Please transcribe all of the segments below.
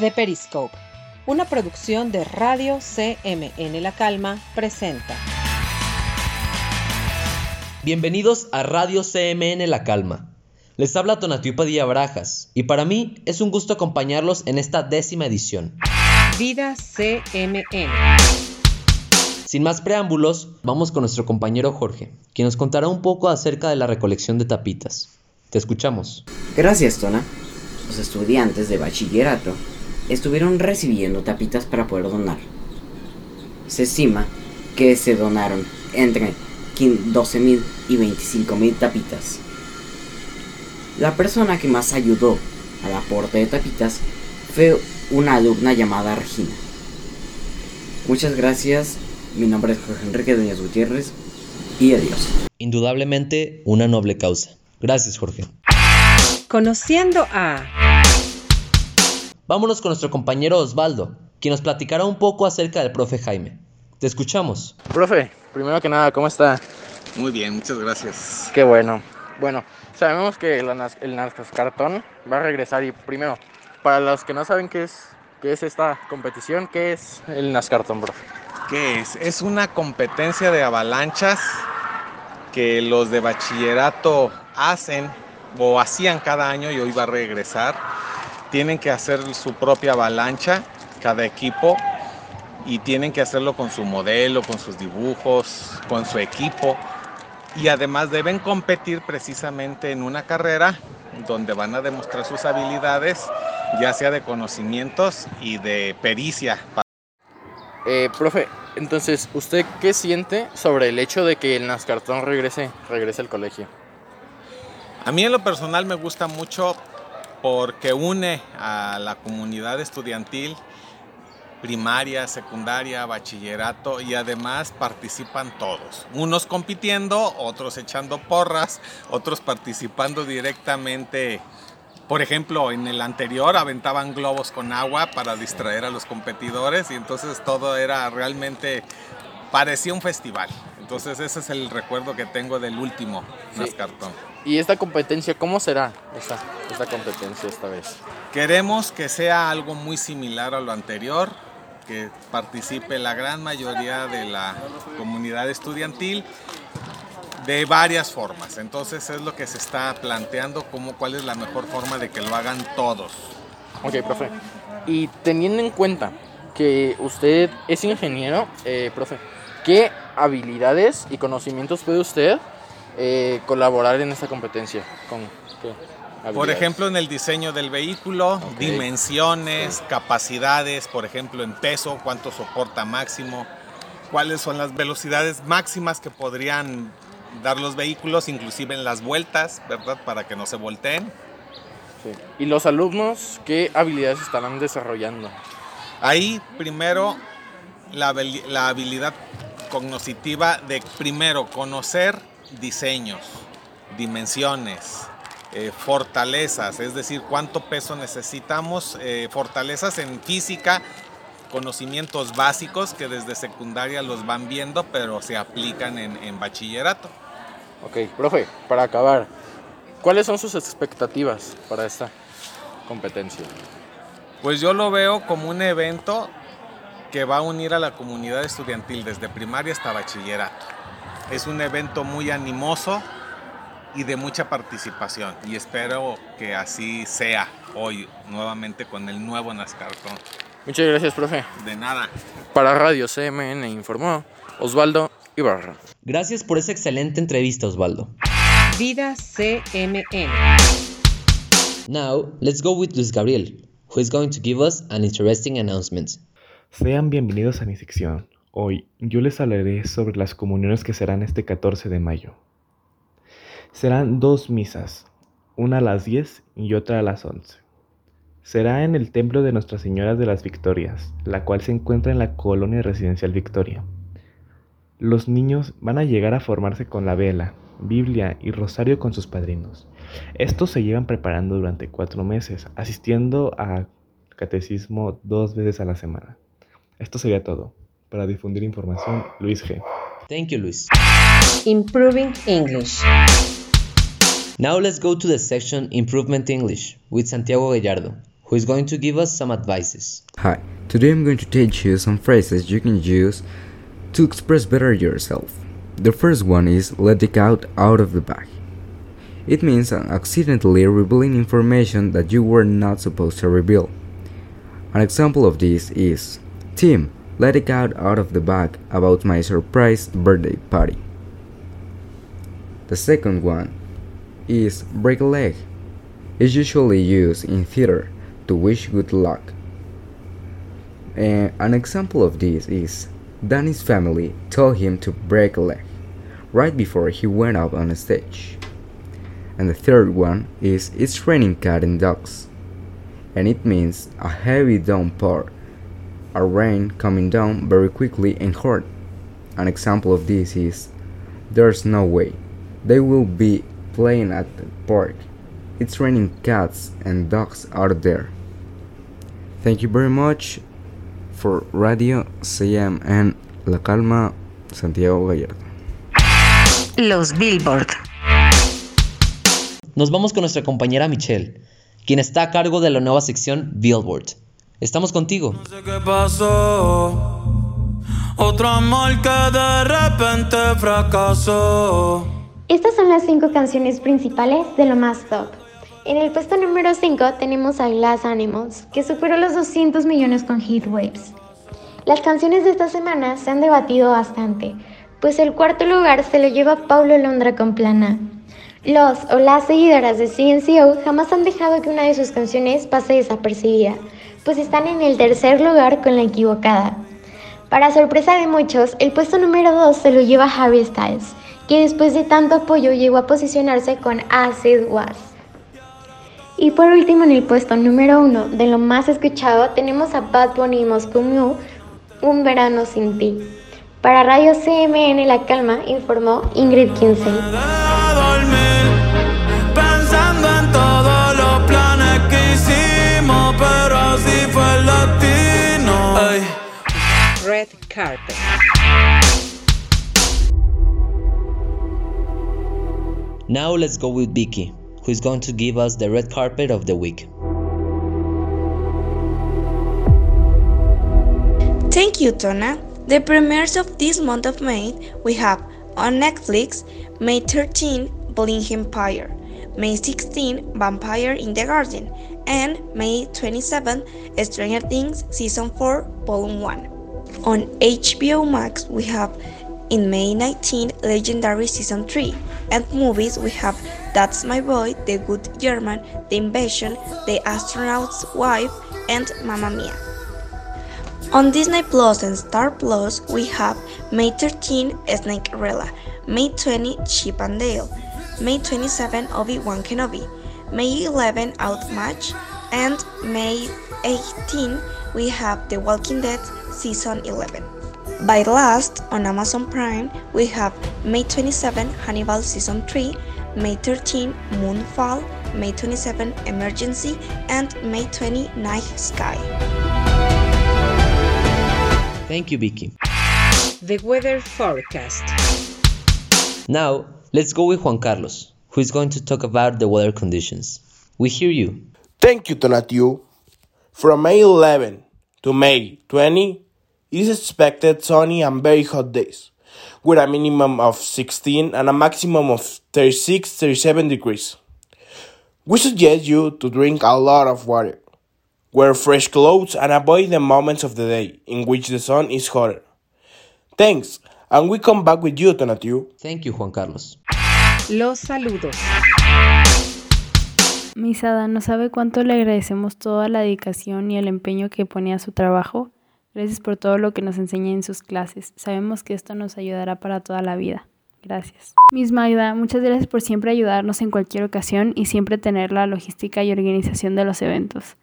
The Periscope, una producción de Radio CMN La Calma, presenta. Bienvenidos a Radio CMN La Calma. Les habla Tonatiu Padilla Brajas y para mí es un gusto acompañarlos en esta décima edición. Vida CMN. Sin más preámbulos, vamos con nuestro compañero Jorge, quien nos contará un poco acerca de la recolección de tapitas. Te escuchamos. Gracias, Tona. Los estudiantes de bachillerato estuvieron recibiendo tapitas para poder donar. Se estima que se donaron entre 12.000 y 25.000 tapitas. La persona que más ayudó al aporte de tapitas fue una alumna llamada Regina. Muchas gracias, mi nombre es Jorge Enrique Doñas Gutiérrez y adiós. Indudablemente una noble causa. Gracias, Jorge. Conociendo a... Vámonos con nuestro compañero Osvaldo, quien nos platicará un poco acerca del profe Jaime. Te escuchamos. Profe, primero que nada, ¿cómo está? Muy bien, muchas gracias. Qué bueno. Bueno, sabemos que el, el cartón va a regresar y primero, para los que no saben qué es, qué es esta competición, ¿qué es el Nascartón, profe? ¿Qué es? Es una competencia de avalanchas que los de bachillerato hacen o hacían cada año y hoy va a regresar. Tienen que hacer su propia avalancha, cada equipo, y tienen que hacerlo con su modelo, con sus dibujos, con su equipo. Y además deben competir precisamente en una carrera donde van a demostrar sus habilidades, ya sea de conocimientos y de pericia. Eh, profe, entonces, ¿usted qué siente sobre el hecho de que el Nascartón regrese, regrese al colegio? A mí en lo personal me gusta mucho porque une a la comunidad estudiantil, primaria, secundaria, bachillerato y además participan todos. Unos compitiendo, otros echando porras, otros participando directamente. Por ejemplo, en el anterior aventaban globos con agua para distraer a los competidores y entonces todo era realmente, parecía un festival. Entonces ese es el recuerdo que tengo del último sí. Nascartón. ¿Y esta competencia cómo será esta, esta competencia esta vez? Queremos que sea algo muy similar a lo anterior, que participe la gran mayoría de la comunidad estudiantil de varias formas. Entonces es lo que se está planteando, como cuál es la mejor forma de que lo hagan todos. Ok, profe. Y teniendo en cuenta que usted es ingeniero, eh, profe, ¿qué habilidades y conocimientos puede usted eh, colaborar en esta competencia? ¿Con qué por ejemplo, en el diseño del vehículo, okay. dimensiones, capacidades, por ejemplo, en peso, cuánto soporta máximo, cuáles son las velocidades máximas que podrían dar los vehículos, inclusive en las vueltas, ¿verdad? Para que no se volteen. Sí. ¿Y los alumnos qué habilidades estarán desarrollando? Ahí, primero, la, la habilidad cognitiva de, primero, conocer diseños, dimensiones, eh, fortalezas, es decir, cuánto peso necesitamos, eh, fortalezas en física, conocimientos básicos que desde secundaria los van viendo, pero se aplican en, en bachillerato. Ok, profe, para acabar, ¿cuáles son sus expectativas para esta competencia? Pues yo lo veo como un evento que va a unir a la comunidad estudiantil desde primaria hasta bachillerato. Es un evento muy animoso, y de mucha participación. Y espero que así sea hoy nuevamente con el nuevo Nascartón. Muchas gracias, profe. De nada. Para Radio CMN informó Osvaldo Ibarra. Gracias por esa excelente entrevista, Osvaldo. Vida CMN. Now, let's go with Luis Gabriel, who is going to give us an interesting announcement. Sean bienvenidos a mi sección. Hoy yo les hablaré sobre las comuniones que serán este 14 de mayo. Serán dos misas, una a las 10 y otra a las 11. Será en el Templo de Nuestra Señora de las Victorias, la cual se encuentra en la colonia residencial Victoria. Los niños van a llegar a formarse con la vela, Biblia y rosario con sus padrinos. Estos se llevan preparando durante cuatro meses, asistiendo a catecismo dos veces a la semana. Esto sería todo. Para difundir información, Luis G. Thank you, Luis. Improving English. Now let's go to the section Improvement English with Santiago Gallardo, who is going to give us some advices. Hi, today I'm going to teach you some phrases you can use to express better yourself. The first one is let the cat out of the bag. It means accidentally revealing information that you were not supposed to reveal. An example of this is Tim, let the cat out of the bag about my surprise birthday party. The second one is break a leg. It's usually used in theater to wish good luck. And an example of this is Danny's family told him to break a leg right before he went up on stage. And the third one is It's raining cat and dogs. And it means a heavy downpour, a rain coming down very quickly and hard. An example of this is There's no way. They will be playing at the park. It's raining cats and dogs out there. Thank you very much for Radio CM and La Calma, Santiago Gallardo. Los Billboard. Nos vamos con nuestra compañera Michelle, quien está a cargo de la nueva sección Billboard. Estamos contigo. No sé qué pasó. Otro amor que de repente fracasó. Estas son las cinco canciones principales de lo más top. En el puesto número 5 tenemos a Glass Animals, que superó los 200 millones con Heat Waves. Las canciones de esta semana se han debatido bastante, pues el cuarto lugar se lo lleva Paulo Londra con Plana. Los o las seguidoras de CNCO jamás han dejado que una de sus canciones pase desapercibida, pues están en el tercer lugar con la equivocada. Para sorpresa de muchos, el puesto número 2 se lo lleva Harry Styles, que después de tanto apoyo llegó a posicionarse con Acid Was. Y por último, en el puesto número 1 de lo más escuchado, tenemos a Bad Bunny y Un verano sin ti. Para Radio CMN La Calma, informó Ingrid Kinsey. Carpet. Now let's go with Vicky, who is going to give us the red carpet of the week. Thank you, Tona. The premieres of this month of May we have on Netflix May 13, Blink Empire, May 16, Vampire in the Garden, and May 27, Stranger Things Season 4, Volume 1. On HBO Max, we have in May 19, Legendary Season 3, and movies we have That's My Boy, The Good German, The Invasion, The Astronaut's Wife, and Mamma Mia. On Disney Plus and Star Plus, we have May 13 Snakerella, May 20 Chip and Dale, May 27 Obi-Wan Kenobi, May 11 Outmatch, and May 18 we have The Walking Dead Season 11. By last, on Amazon Prime, we have May 27 Hannibal Season 3, May 13 Moonfall, May 27 Emergency, and May 20 Night Sky. Thank you, Vicky. The Weather Forecast. Now, let's go with Juan Carlos, who is going to talk about the weather conditions. We hear you. Thank you, Tonatiuh. From May 11 to May 20, it is expected sunny and very hot days, with a minimum of 16 and a maximum of 36 37 degrees. We suggest you to drink a lot of water, wear fresh clothes, and avoid the moments of the day in which the sun is hotter. Thanks, and we come back with you, Tonatiuh. Thank you, Juan Carlos. Los saludos. Misada no sabe cuánto le agradecemos toda la dedicación y el empeño que pone a su trabajo. Gracias por todo lo que nos enseña en sus clases. Sabemos que esto nos ayudará para toda la vida. Gracias. Miss Magda, muchas gracias por siempre ayudarnos en cualquier ocasión y siempre tener la logística y organización de los eventos.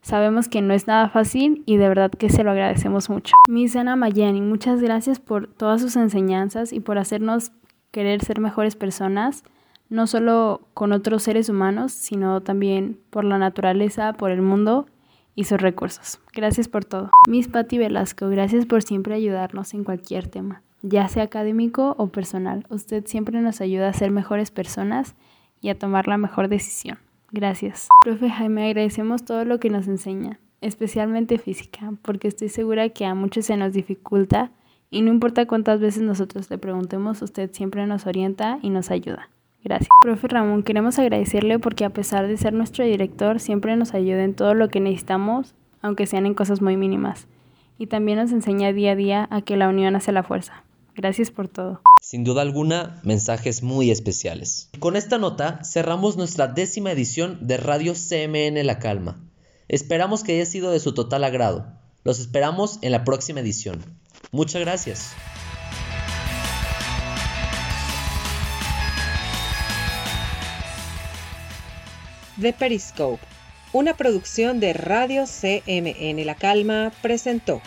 Sabemos que no es nada fácil y de verdad que se lo agradecemos mucho. Miss Ana Mayani, muchas gracias por todas sus enseñanzas y por hacernos querer ser mejores personas, no solo con otros seres humanos, sino también por la naturaleza, por el mundo y sus recursos. Gracias por todo. Miss Patti Velasco, gracias por siempre ayudarnos en cualquier tema, ya sea académico o personal. Usted siempre nos ayuda a ser mejores personas y a tomar la mejor decisión. Gracias. Profe Jaime, agradecemos todo lo que nos enseña, especialmente física, porque estoy segura que a muchos se nos dificulta y no importa cuántas veces nosotros le preguntemos, usted siempre nos orienta y nos ayuda. Gracias. Profe Ramón, queremos agradecerle porque a pesar de ser nuestro director, siempre nos ayuda en todo lo que necesitamos, aunque sean en cosas muy mínimas. Y también nos enseña día a día a que la unión hace la fuerza. Gracias por todo. Sin duda alguna, mensajes muy especiales. Con esta nota cerramos nuestra décima edición de Radio CMN La Calma. Esperamos que haya sido de su total agrado. Los esperamos en la próxima edición. Muchas gracias. The Periscope, una producción de Radio CMN La Calma, presentó.